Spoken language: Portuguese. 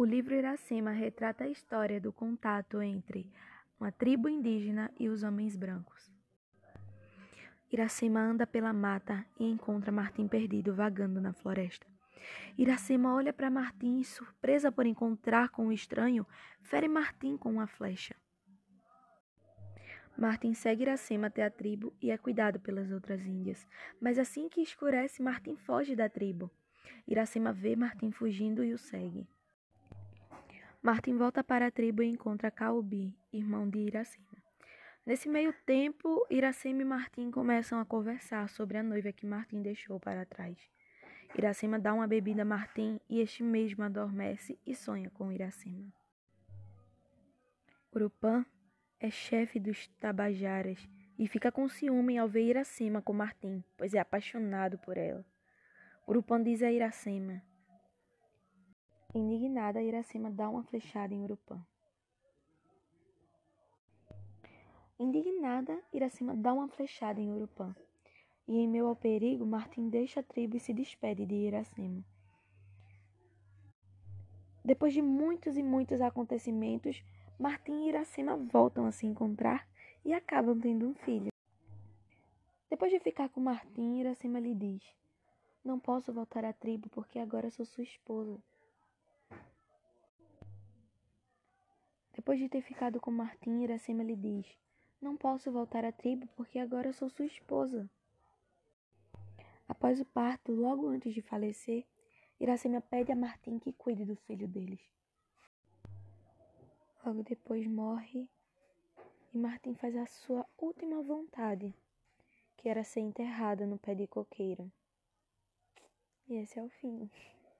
O livro Iracema retrata a história do contato entre uma tribo indígena e os homens brancos. Iracema anda pela mata e encontra Martim perdido vagando na floresta. Iracema olha para Martim e, surpresa por encontrar com o estranho, fere Martim com uma flecha. Martim segue Iracema até a tribo e é cuidado pelas outras índias, mas assim que escurece, Martim foge da tribo. Iracema vê Martim fugindo e o segue. Martim volta para a tribo e encontra Caubi, irmão de Iracema. Nesse meio tempo, Iracema e Martim começam a conversar sobre a noiva que Martim deixou para trás. Iracema dá uma bebida a Martim e este mesmo adormece e sonha com Iracema. Urupã é chefe dos Tabajaras e fica com ciúme ao ver Iracema com Martim, pois é apaixonado por ela. Urupã diz a Iracema: Indignada, Iracema dá uma flechada em Urupã. Indignada, Iracema dá uma flechada em Urupã. E em meio ao perigo, Martim deixa a tribo e se despede de Iracema. Depois de muitos e muitos acontecimentos, Martim e Iracema voltam a se encontrar e acabam tendo um filho. Depois de ficar com Martim, Iracema lhe diz: Não posso voltar à tribo porque agora sou sua esposa. Depois de ter ficado com Martim, Iracema lhe diz: Não posso voltar à tribo porque agora sou sua esposa. Após o parto, logo antes de falecer, Iracema pede a Martim que cuide do filho deles. Logo depois morre e Martim faz a sua última vontade, que era ser enterrada no pé de coqueiro. E esse é o fim.